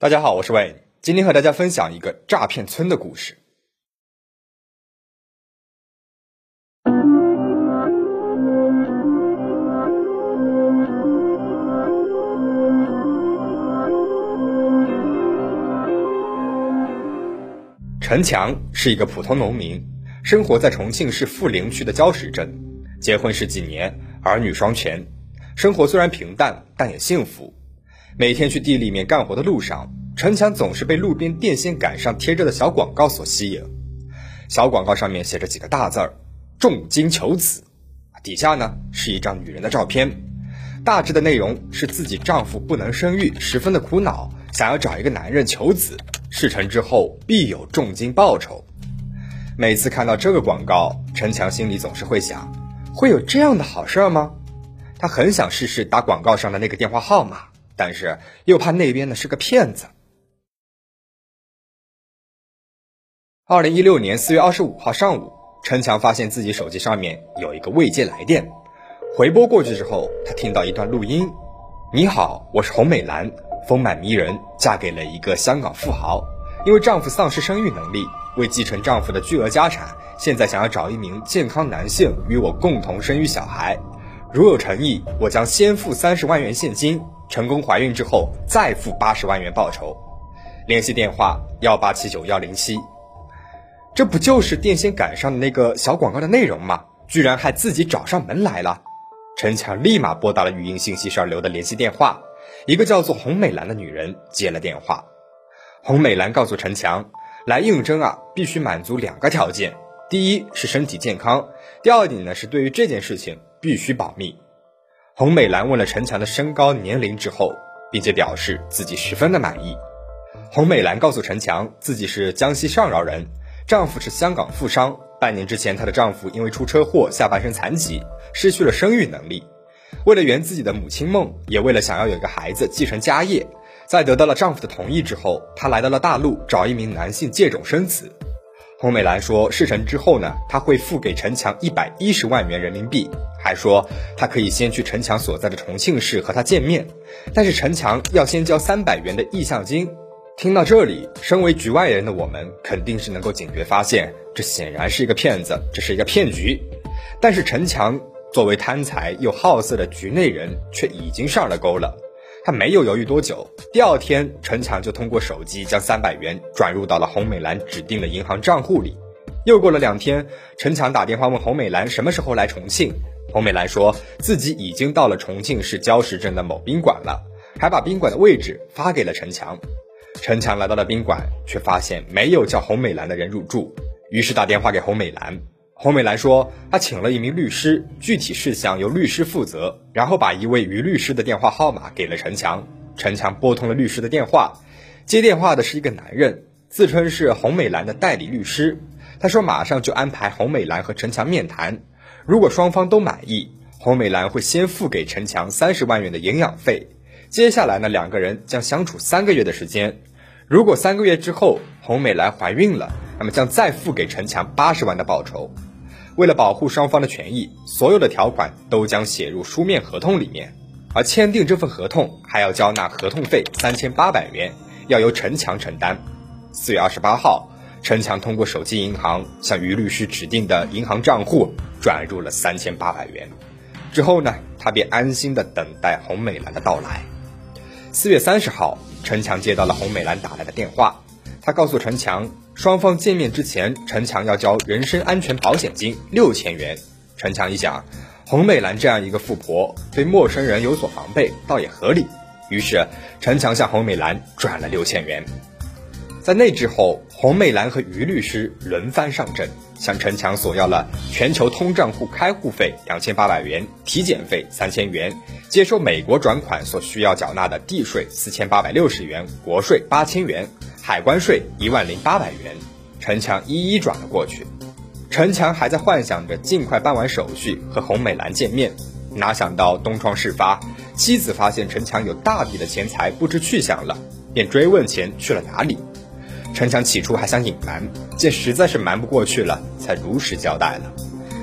大家好，我是魏，今天和大家分享一个诈骗村的故事。陈强是一个普通农民，生活在重庆市涪陵区的礁石镇，结婚十几年，儿女双全，生活虽然平淡，但也幸福。每天去地里面干活的路上，陈强总是被路边电线杆上贴着的小广告所吸引。小广告上面写着几个大字儿：“重金求子”，底下呢是一张女人的照片。大致的内容是自己丈夫不能生育，十分的苦恼，想要找一个男人求子，事成之后必有重金报酬。每次看到这个广告，陈强心里总是会想：会有这样的好事吗？他很想试试打广告上的那个电话号码。但是又怕那边的是个骗子。二零一六年四月二十五号上午，陈强发现自己手机上面有一个未接来电，回拨过去之后，他听到一段录音：“你好，我是洪美兰，丰满迷人，嫁给了一个香港富豪，因为丈夫丧失生育能力，为继承丈夫的巨额家产，现在想要找一名健康男性与我共同生育小孩。如有诚意，我将先付三十万元现金。”成功怀孕之后，再付八十万元报酬。联系电话：幺八七九幺零七。这不就是电线杆上的那个小广告的内容吗？居然还自己找上门来了。陈强立马拨打了语音信息上留的联系电话，一个叫做洪美兰的女人接了电话。洪美兰告诉陈强，来应征啊，必须满足两个条件：第一是身体健康，第二点呢是对于这件事情必须保密。洪美兰问了陈强的身高、年龄之后，并且表示自己十分的满意。洪美兰告诉陈强，自己是江西上饶人，丈夫是香港富商。半年之前，她的丈夫因为出车祸，下半身残疾，失去了生育能力。为了圆自己的母亲梦，也为了想要有个孩子继承家业，在得到了丈夫的同意之后，她来到了大陆找一名男性借种生子。洪美兰说，事成之后呢，她会付给陈强一百一十万元人民币。还说他可以先去陈强所在的重庆市和他见面，但是陈强要先交三百元的意向金。听到这里，身为局外人的我们肯定是能够警觉发现，这显然是一个骗子，这是一个骗局。但是陈强作为贪财又好色的局内人，却已经上了钩了。他没有犹豫多久，第二天陈强就通过手机将三百元转入到了洪美兰指定的银行账户里。又过了两天，陈强打电话问洪美兰什么时候来重庆。洪美兰说自己已经到了重庆市礁石镇的某宾馆了，还把宾馆的位置发给了陈强。陈强来到了宾馆，却发现没有叫洪美兰的人入住，于是打电话给洪美兰。洪美兰说她请了一名律师，具体事项由律师负责，然后把一位于律师的电话号码给了陈强。陈强拨通了律师的电话，接电话的是一个男人，自称是洪美兰的代理律师。他说马上就安排洪美兰和陈强面谈。如果双方都满意，洪美兰会先付给陈强三十万元的营养费。接下来呢，两个人将相处三个月的时间。如果三个月之后洪美兰怀孕了，那么将再付给陈强八十万的报酬。为了保护双方的权益，所有的条款都将写入书面合同里面。而签订这份合同还要交纳合同费三千八百元，要由陈强承担。四月二十八号。陈强通过手机银行向于律师指定的银行账户转入了三千八百元，之后呢，他便安心的等待洪美兰的到来。四月三十号，陈强接到了洪美兰打来的电话，他告诉陈强，双方见面之前，陈强要交人身安全保险金六千元。陈强一想，洪美兰这样一个富婆，对陌生人有所防备，倒也合理，于是陈强向洪美兰转了六千元。在那之后，洪美兰和于律师轮番上阵，向陈强索要了全球通账户开户费两千八百元、体检费三千元、接收美国转款所需要缴纳的地税四千八百六十元、国税八千元、海关税一万零八百元。陈强一一转了过去。陈强还在幻想着尽快办完手续和洪美兰见面，哪想到东窗事发，妻子发现陈强有大笔的钱财不知去向了，便追问钱去了哪里。陈强起初还想隐瞒，见实在是瞒不过去了，才如实交代了。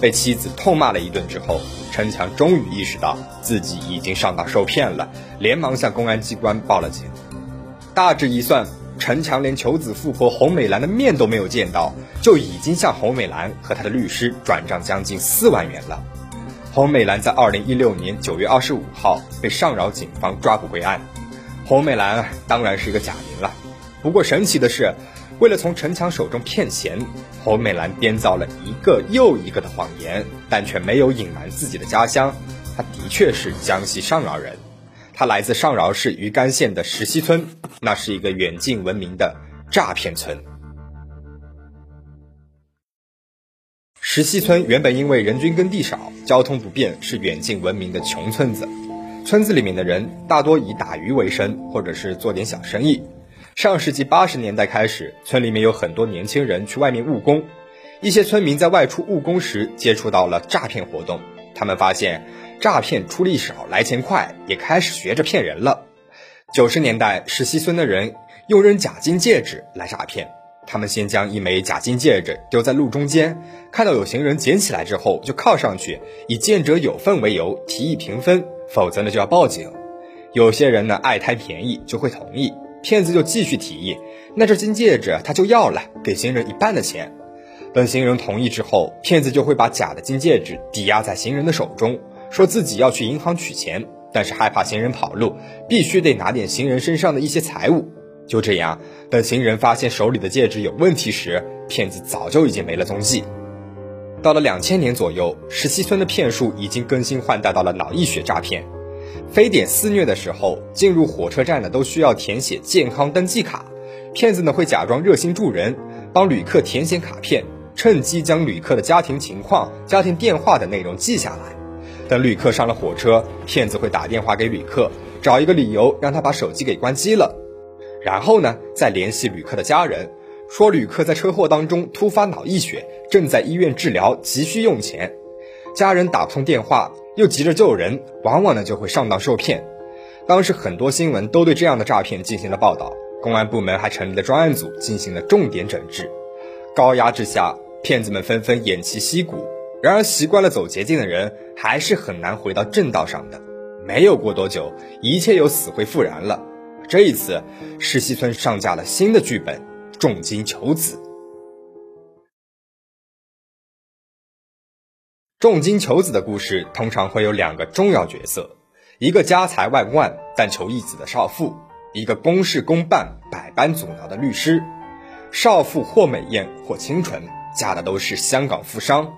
被妻子痛骂了一顿之后，陈强终于意识到自己已经上当受骗了，连忙向公安机关报了警。大致一算，陈强连求子富婆洪美兰的面都没有见到，就已经向洪美兰和她的律师转账将近四万元了。洪美兰在二零一六年九月二十五号被上饶警方抓捕归案。洪美兰当然是一个假名了，不过神奇的是。为了从陈强手中骗钱，洪美兰编造了一个又一个的谎言，但却没有隐瞒自己的家乡。她的确是江西上饶人，他来自上饶市余干县的石溪村，那是一个远近闻名的诈骗村。石溪村原本因为人均耕地少、交通不便，是远近闻名的穷村子。村子里面的人大多以打鱼为生，或者是做点小生意。上世纪八十年代开始，村里面有很多年轻人去外面务工。一些村民在外出务工时接触到了诈骗活动，他们发现诈骗出力少、来钱快，也开始学着骗人了。九十年代，石溪村的人用扔假金戒指来诈骗。他们先将一枚假金戒指丢在路中间，看到有行人捡起来之后，就靠上去，以见者有份为由提议平分，否则呢就要报警。有些人呢爱贪便宜，就会同意。骗子就继续提议，那这金戒指他就要了，给行人一半的钱。等行人同意之后，骗子就会把假的金戒指抵押在行人的手中，说自己要去银行取钱，但是害怕行人跑路，必须得拿点行人身上的一些财物。就这样，等行人发现手里的戒指有问题时，骗子早就已经没了踪迹。到了两千年左右，石溪村的骗术已经更新换代到了脑溢血诈骗。非典肆虐的时候，进入火车站的都需要填写健康登记卡。骗子呢会假装热心助人，帮旅客填写卡片，趁机将旅客的家庭情况、家庭电话等内容记下来。等旅客上了火车，骗子会打电话给旅客，找一个理由让他把手机给关机了。然后呢，再联系旅客的家人，说旅客在车祸当中突发脑溢血，正在医院治疗，急需用钱。家人打不通电话。又急着救人，往往呢就会上当受骗。当时很多新闻都对这样的诈骗进行了报道，公安部门还成立了专案组进行了重点整治。高压之下，骗子们纷纷偃旗息鼓。然而，习惯了走捷径的人还是很难回到正道上的。没有过多久，一切又死灰复燃了。这一次，石溪村上架了新的剧本——重金求子。重金求子的故事通常会有两个重要角色：一个家财万贯但求一子的少妇，一个公事公办百般阻挠的律师。少妇或美艳或清纯，嫁的都是香港富商；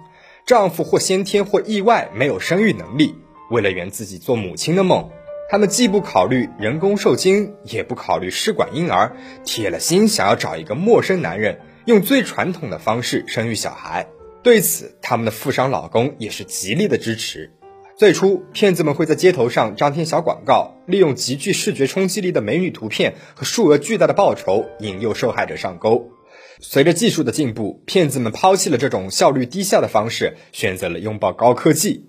丈夫或先天或意外没有生育能力，为了圆自己做母亲的梦，他们既不考虑人工受精，也不考虑试管婴儿，铁了心想要找一个陌生男人，用最传统的方式生育小孩。对此，他们的富商老公也是极力的支持。最初，骗子们会在街头上张贴小广告，利用极具视觉冲击力的美女图片和数额巨大的报酬引诱受害者上钩。随着技术的进步，骗子们抛弃了这种效率低下的方式，选择了拥抱高科技。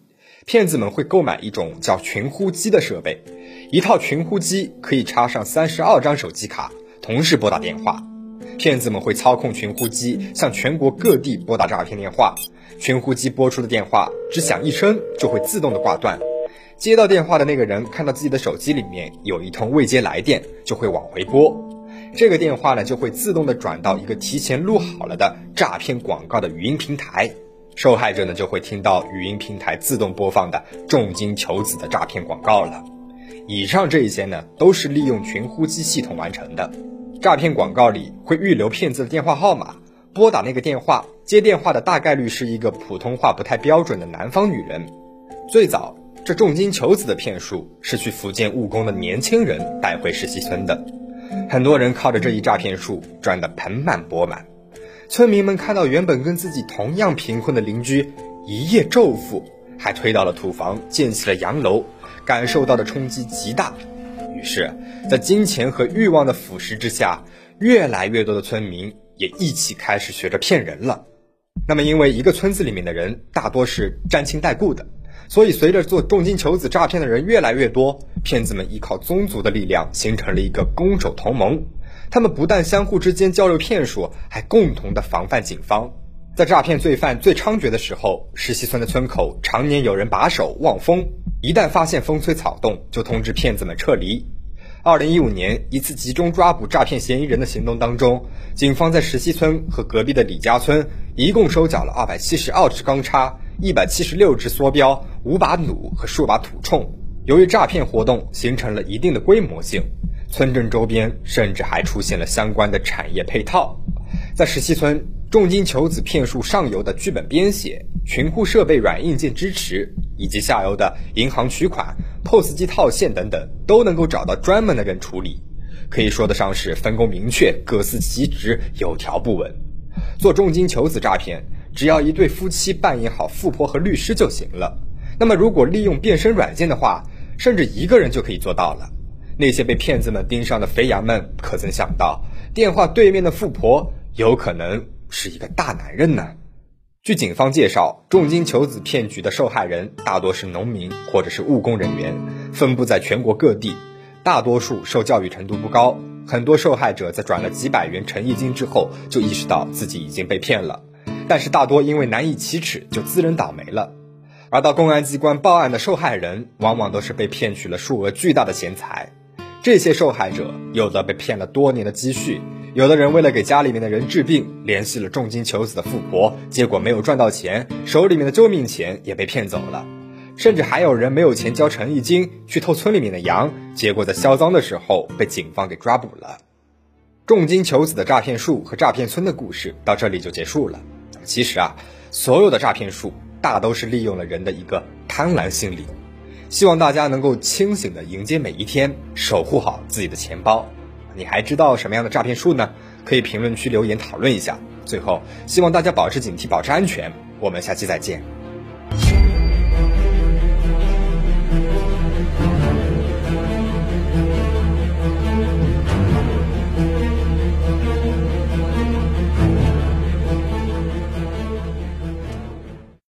骗子们会购买一种叫群呼机的设备，一套群呼机可以插上三十二张手机卡，同时拨打电话。骗子们会操控群呼机向全国各地拨打诈骗电话，群呼机拨出的电话只响一声就会自动的挂断。接到电话的那个人看到自己的手机里面有一通未接来电，就会往回拨，这个电话呢就会自动的转到一个提前录好了的诈骗广告的语音平台，受害者呢就会听到语音平台自动播放的重金求子的诈骗广告了。以上这一些呢都是利用群呼机系统完成的。诈骗广告里会预留骗子的电话号码，拨打那个电话，接电话的大概率是一个普通话不太标准的南方女人。最早，这重金求子的骗术是去福建务工的年轻人带回石溪村的，很多人靠着这一诈骗术赚得盆满钵满。村民们看到原本跟自己同样贫困的邻居一夜骤富，还推倒了土房，建起了洋楼，感受到的冲击极大。于是，在金钱和欲望的腐蚀之下，越来越多的村民也一起开始学着骗人了。那么，因为一个村子里面的人大多是沾亲带故的，所以随着做重金求子诈骗的人越来越多，骗子们依靠宗族的力量形成了一个攻守同盟。他们不但相互之间交流骗术，还共同的防范警方。在诈骗罪犯最猖獗的时候，石溪村的村口常年有人把守望风，一旦发现风吹草动，就通知骗子们撤离。二零一五年一次集中抓捕诈骗嫌疑人的行动当中，警方在石溪村和隔壁的李家村一共收缴了二百七十二支钢叉、一百七十六支梭镖、五把弩和数把土铳。由于诈骗活动形成了一定的规模性，村镇周边甚至还出现了相关的产业配套。在石溪村。重金求子骗术上游的剧本编写、群库设备软硬件支持，以及下游的银行取款、POS 机套现等等，都能够找到专门的人处理，可以说得上是分工明确、各司其职、有条不紊。做重金求子诈骗，只要一对夫妻扮演好富婆和律师就行了。那么，如果利用变身软件的话，甚至一个人就可以做到了。那些被骗子们盯上的肥羊们，可曾想到，电话对面的富婆有可能？是一个大男人呢。据警方介绍，重金求子骗局的受害人大多是农民或者是务工人员，分布在全国各地，大多数受教育程度不高。很多受害者在转了几百元诚意金之后，就意识到自己已经被骗了，但是大多因为难以启齿，就自认倒霉了。而到公安机关报案的受害人，往往都是被骗取了数额巨大的钱财。这些受害者有的被骗了多年的积蓄。有的人为了给家里面的人治病，联系了重金求子的富婆，结果没有赚到钱，手里面的救命钱也被骗走了。甚至还有人没有钱交诚意金，去偷村里面的羊，结果在销赃的时候被警方给抓捕了。重金求子的诈骗术和诈骗村的故事到这里就结束了。其实啊，所有的诈骗术大都是利用了人的一个贪婪心理。希望大家能够清醒的迎接每一天，守护好自己的钱包。你还知道什么样的诈骗术呢？可以评论区留言讨论一下。最后，希望大家保持警惕，保持安全。我们下期再见。